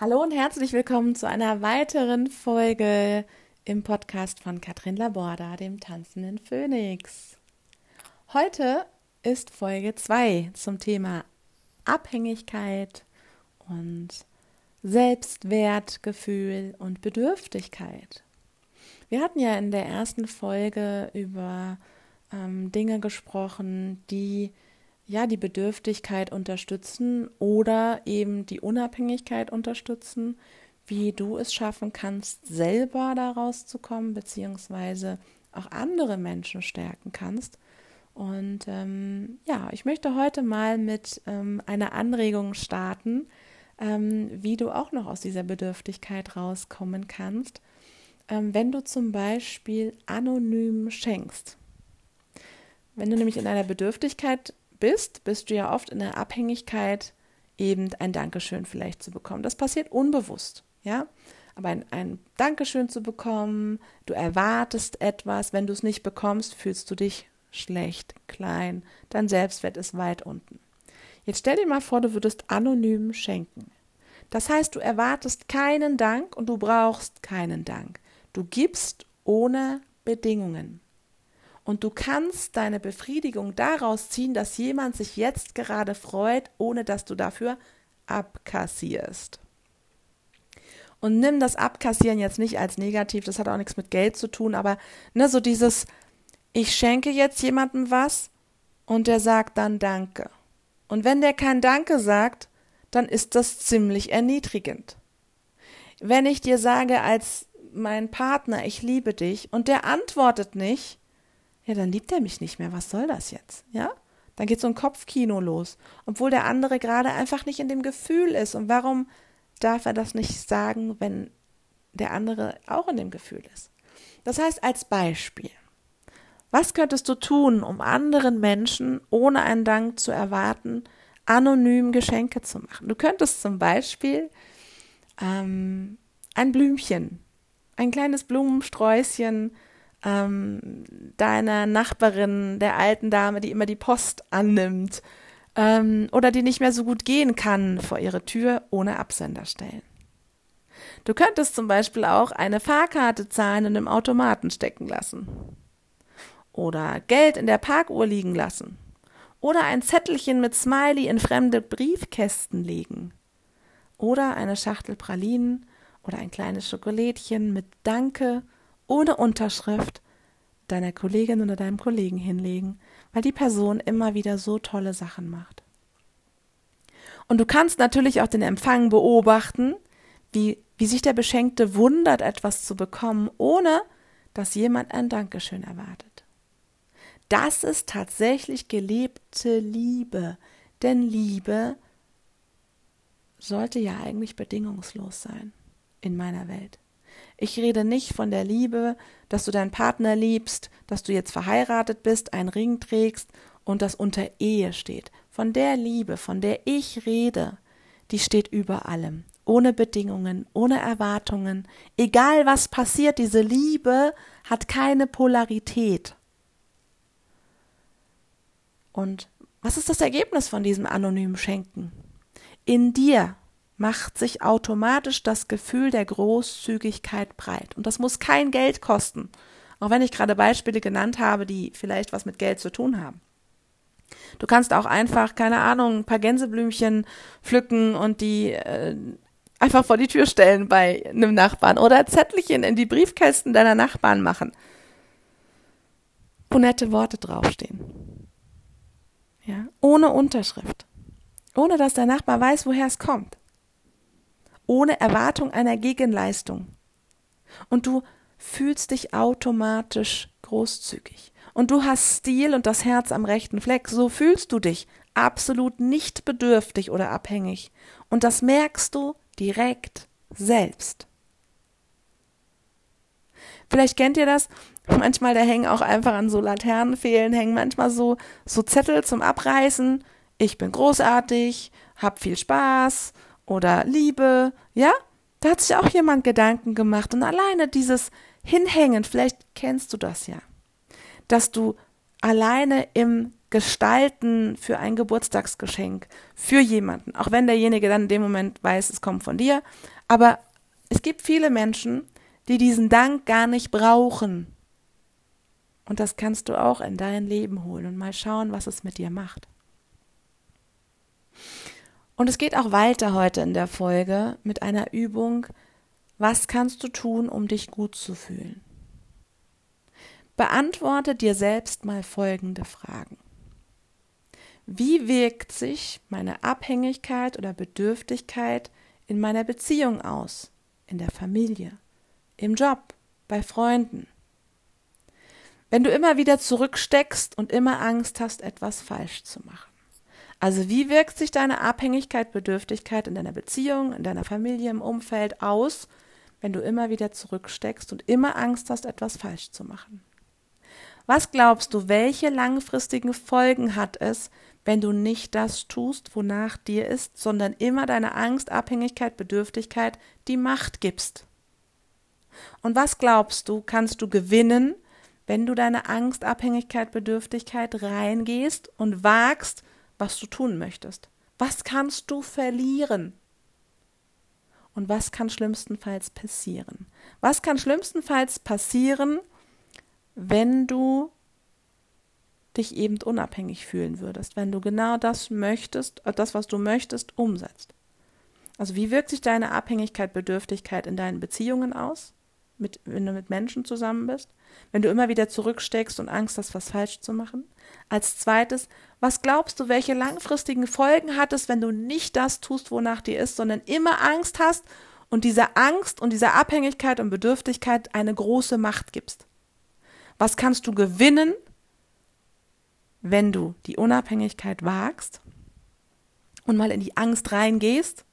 Hallo und herzlich willkommen zu einer weiteren Folge im Podcast von Katrin Laborda, dem tanzenden Phönix. Heute ist Folge 2 zum Thema Abhängigkeit und Selbstwertgefühl und Bedürftigkeit. Wir hatten ja in der ersten Folge über ähm, Dinge gesprochen, die ja die Bedürftigkeit unterstützen oder eben die Unabhängigkeit unterstützen, wie du es schaffen kannst, selber daraus zu kommen, beziehungsweise auch andere Menschen stärken kannst. Und ähm, ja, ich möchte heute mal mit ähm, einer Anregung starten, ähm, wie du auch noch aus dieser Bedürftigkeit rauskommen kannst, ähm, wenn du zum Beispiel anonym schenkst. Wenn du nämlich in einer Bedürftigkeit bist, bist du ja oft in der Abhängigkeit, eben ein Dankeschön vielleicht zu bekommen. Das passiert unbewusst, ja. Aber ein, ein Dankeschön zu bekommen, du erwartest etwas, wenn du es nicht bekommst, fühlst du dich schlecht, klein, dein Selbstwert ist weit unten. Jetzt stell dir mal vor, du würdest anonym schenken. Das heißt, du erwartest keinen Dank und du brauchst keinen Dank. Du gibst ohne Bedingungen. Und du kannst deine Befriedigung daraus ziehen, dass jemand sich jetzt gerade freut, ohne dass du dafür abkassierst. Und nimm das Abkassieren jetzt nicht als negativ, das hat auch nichts mit Geld zu tun, aber ne, so dieses, ich schenke jetzt jemandem was und der sagt dann Danke. Und wenn der kein Danke sagt, dann ist das ziemlich erniedrigend. Wenn ich dir sage als mein Partner, ich liebe dich und der antwortet nicht, ja, dann liebt er mich nicht mehr. Was soll das jetzt? Ja? Dann geht so ein Kopfkino los, obwohl der andere gerade einfach nicht in dem Gefühl ist. Und warum darf er das nicht sagen, wenn der andere auch in dem Gefühl ist? Das heißt, als Beispiel, was könntest du tun, um anderen Menschen, ohne einen Dank zu erwarten, anonym Geschenke zu machen? Du könntest zum Beispiel ähm, ein Blümchen, ein kleines Blumensträußchen ähm, deiner Nachbarin, der alten Dame, die immer die Post annimmt ähm, oder die nicht mehr so gut gehen kann, vor ihre Tür ohne Absender stellen. Du könntest zum Beispiel auch eine Fahrkarte zahlen und im Automaten stecken lassen. Oder Geld in der Parkuhr liegen lassen. Oder ein Zettelchen mit Smiley in fremde Briefkästen legen. Oder eine Schachtel Pralinen oder ein kleines Schokolädchen mit Danke ohne Unterschrift deiner Kollegin oder deinem Kollegen hinlegen, weil die Person immer wieder so tolle Sachen macht. Und du kannst natürlich auch den Empfang beobachten, wie, wie sich der Beschenkte wundert, etwas zu bekommen, ohne dass jemand ein Dankeschön erwartet. Das ist tatsächlich gelebte Liebe, denn Liebe sollte ja eigentlich bedingungslos sein in meiner Welt. Ich rede nicht von der Liebe, dass du deinen Partner liebst, dass du jetzt verheiratet bist, einen Ring trägst und das unter Ehe steht. Von der Liebe, von der ich rede, die steht über allem. Ohne Bedingungen, ohne Erwartungen. Egal was passiert, diese Liebe hat keine Polarität. Und was ist das Ergebnis von diesem anonymen Schenken? In dir macht sich automatisch das Gefühl der Großzügigkeit breit. Und das muss kein Geld kosten. Auch wenn ich gerade Beispiele genannt habe, die vielleicht was mit Geld zu tun haben. Du kannst auch einfach, keine Ahnung, ein paar Gänseblümchen pflücken und die äh, einfach vor die Tür stellen bei einem Nachbarn oder Zettelchen in die Briefkästen deiner Nachbarn machen, wo nette Worte draufstehen. Ja, ohne Unterschrift. Ohne dass der Nachbar weiß, woher es kommt ohne Erwartung einer Gegenleistung. Und du fühlst dich automatisch großzügig. Und du hast Stil und das Herz am rechten Fleck. So fühlst du dich absolut nicht bedürftig oder abhängig. Und das merkst du direkt selbst. Vielleicht kennt ihr das. Manchmal, da hängen auch einfach an so Laternenfehlen, hängen manchmal so, so Zettel zum Abreißen. Ich bin großartig, hab viel Spaß, oder Liebe, ja? Da hat sich auch jemand Gedanken gemacht und alleine dieses Hinhängen, vielleicht kennst du das ja, dass du alleine im gestalten für ein Geburtstagsgeschenk für jemanden, auch wenn derjenige dann in dem Moment weiß, es kommt von dir. Aber es gibt viele Menschen, die diesen Dank gar nicht brauchen. Und das kannst du auch in dein Leben holen und mal schauen, was es mit dir macht. Und es geht auch weiter heute in der Folge mit einer Übung, was kannst du tun, um dich gut zu fühlen? Beantworte dir selbst mal folgende Fragen. Wie wirkt sich meine Abhängigkeit oder Bedürftigkeit in meiner Beziehung aus, in der Familie, im Job, bei Freunden? Wenn du immer wieder zurücksteckst und immer Angst hast, etwas falsch zu machen. Also wie wirkt sich deine Abhängigkeit, Bedürftigkeit in deiner Beziehung, in deiner Familie, im Umfeld aus, wenn du immer wieder zurücksteckst und immer Angst hast, etwas falsch zu machen? Was glaubst du, welche langfristigen Folgen hat es, wenn du nicht das tust, wonach dir ist, sondern immer deiner Angst, Abhängigkeit, Bedürftigkeit die Macht gibst? Und was glaubst du, kannst du gewinnen, wenn du deine Angst, Abhängigkeit, Bedürftigkeit reingehst und wagst, was du tun möchtest? Was kannst du verlieren? Und was kann schlimmstenfalls passieren? Was kann schlimmstenfalls passieren, wenn du dich eben unabhängig fühlen würdest, wenn du genau das möchtest, äh, das, was du möchtest, umsetzt. Also wie wirkt sich deine Abhängigkeit, Bedürftigkeit in deinen Beziehungen aus, mit, wenn du mit Menschen zusammen bist, wenn du immer wieder zurücksteckst und Angst hast, was falsch zu machen? Als zweites, was glaubst du, welche langfristigen Folgen hat es, wenn du nicht das tust, wonach dir ist, sondern immer Angst hast und dieser Angst und dieser Abhängigkeit und Bedürftigkeit eine große Macht gibst? Was kannst du gewinnen, wenn du die Unabhängigkeit wagst und mal in die Angst reingehst,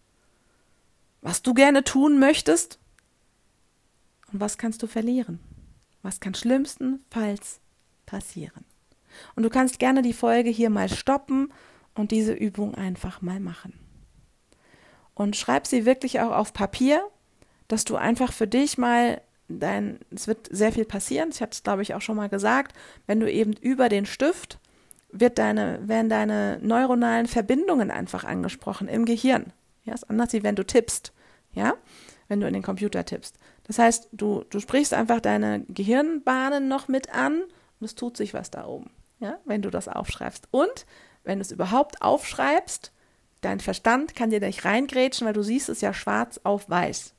was du gerne tun möchtest und was kannst du verlieren? Was kann schlimmstenfalls passieren? Und du kannst gerne die Folge hier mal stoppen und diese Übung einfach mal machen. Und schreib sie wirklich auch auf Papier, dass du einfach für dich mal dein, es wird sehr viel passieren, ich hatte es glaube ich auch schon mal gesagt, wenn du eben über den Stift wird deine, werden deine neuronalen Verbindungen einfach angesprochen im Gehirn. Ja, ist anders, wie wenn du tippst, ja, wenn du in den Computer tippst. Das heißt, du, du sprichst einfach deine Gehirnbahnen noch mit an und es tut sich was da oben, ja, wenn du das aufschreibst. Und wenn du es überhaupt aufschreibst, dein Verstand kann dir nicht reingrätschen, weil du siehst es ja schwarz auf weiß.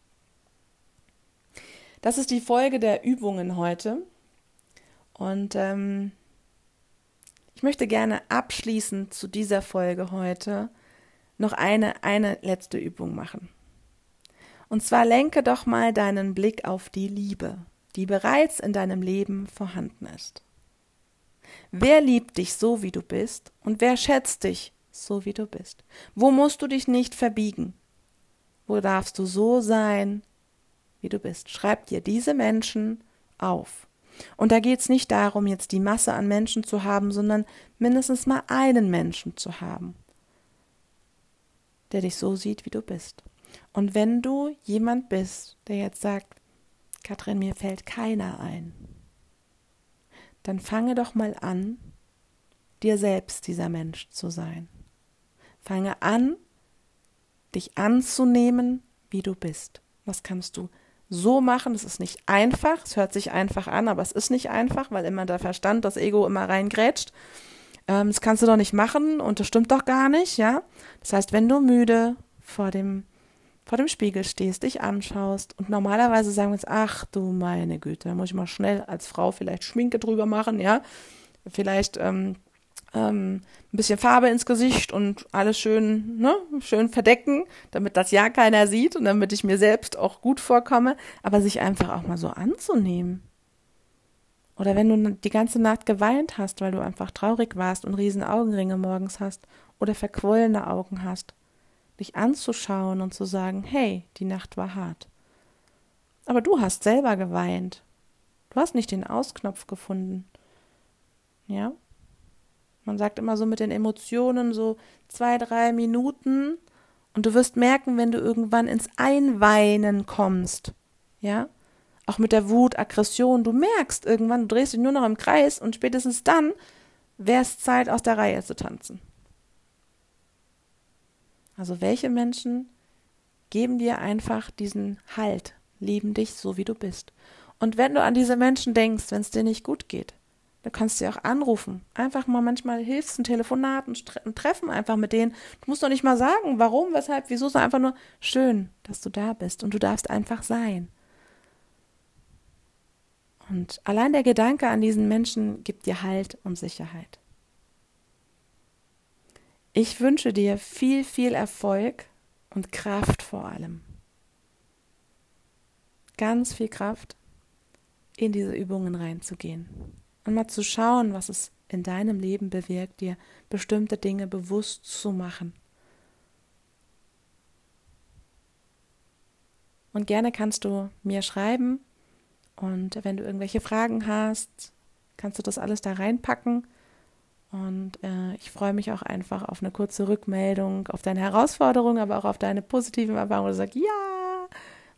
Das ist die Folge der Übungen heute. Und ähm, ich möchte gerne abschließend zu dieser Folge heute noch eine, eine letzte Übung machen. Und zwar lenke doch mal deinen Blick auf die Liebe, die bereits in deinem Leben vorhanden ist. Wer liebt dich so, wie du bist, und wer schätzt dich so, wie du bist? Wo musst du dich nicht verbiegen? Wo darfst du so sein, wie du bist? Schreib dir diese Menschen auf. Und da geht es nicht darum, jetzt die Masse an Menschen zu haben, sondern mindestens mal einen Menschen zu haben, der dich so sieht, wie du bist. Und wenn du jemand bist, der jetzt sagt, Katrin, mir fällt keiner ein, dann fange doch mal an, dir selbst dieser Mensch zu sein. Fange an, dich anzunehmen, wie du bist. Was kannst du so machen. Das ist nicht einfach. Es hört sich einfach an, aber es ist nicht einfach, weil immer der Verstand, das Ego immer reingrätscht. Ähm, das kannst du doch nicht machen und das stimmt doch gar nicht, ja. Das heißt, wenn du müde vor dem vor dem Spiegel stehst, dich anschaust und normalerweise sagen wir uns, ach du meine Güte, da muss ich mal schnell als Frau vielleicht Schminke drüber machen, ja, vielleicht ähm, ähm, ein bisschen Farbe ins Gesicht und alles schön, ne, schön verdecken, damit das ja keiner sieht und damit ich mir selbst auch gut vorkomme, aber sich einfach auch mal so anzunehmen. Oder wenn du die ganze Nacht geweint hast, weil du einfach traurig warst und riesen Augenringe morgens hast oder verquollene Augen hast, dich anzuschauen und zu sagen, hey, die Nacht war hart. Aber du hast selber geweint. Du hast nicht den Ausknopf gefunden. Ja? Man sagt immer so mit den Emotionen so zwei, drei Minuten und du wirst merken, wenn du irgendwann ins Einweinen kommst, ja, auch mit der Wut, Aggression, du merkst irgendwann, du drehst dich nur noch im Kreis und spätestens dann wäre es Zeit, aus der Reihe zu tanzen. Also welche Menschen geben dir einfach diesen Halt, lieben dich so, wie du bist. Und wenn du an diese Menschen denkst, wenn es dir nicht gut geht, dann kannst du sie auch anrufen. Einfach mal manchmal hilfst ein Telefonat, ein Treffen einfach mit denen. Du musst doch nicht mal sagen, warum, weshalb, wieso, sondern einfach nur schön, dass du da bist und du darfst einfach sein. Und allein der Gedanke an diesen Menschen gibt dir Halt und Sicherheit. Ich wünsche dir viel, viel Erfolg und Kraft vor allem. Ganz viel Kraft, in diese Übungen reinzugehen und mal zu schauen, was es in deinem Leben bewirkt, dir bestimmte Dinge bewusst zu machen. Und gerne kannst du mir schreiben und wenn du irgendwelche Fragen hast, kannst du das alles da reinpacken. Und äh, ich freue mich auch einfach auf eine kurze Rückmeldung, auf deine Herausforderungen, aber auch auf deine positiven Erfahrungen, wo du sagst, ja,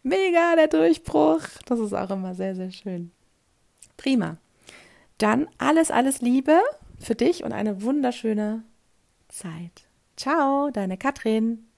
mega, der Durchbruch. Das ist auch immer sehr, sehr schön. Prima. Dann alles, alles Liebe für dich und eine wunderschöne Zeit. Ciao, deine Katrin.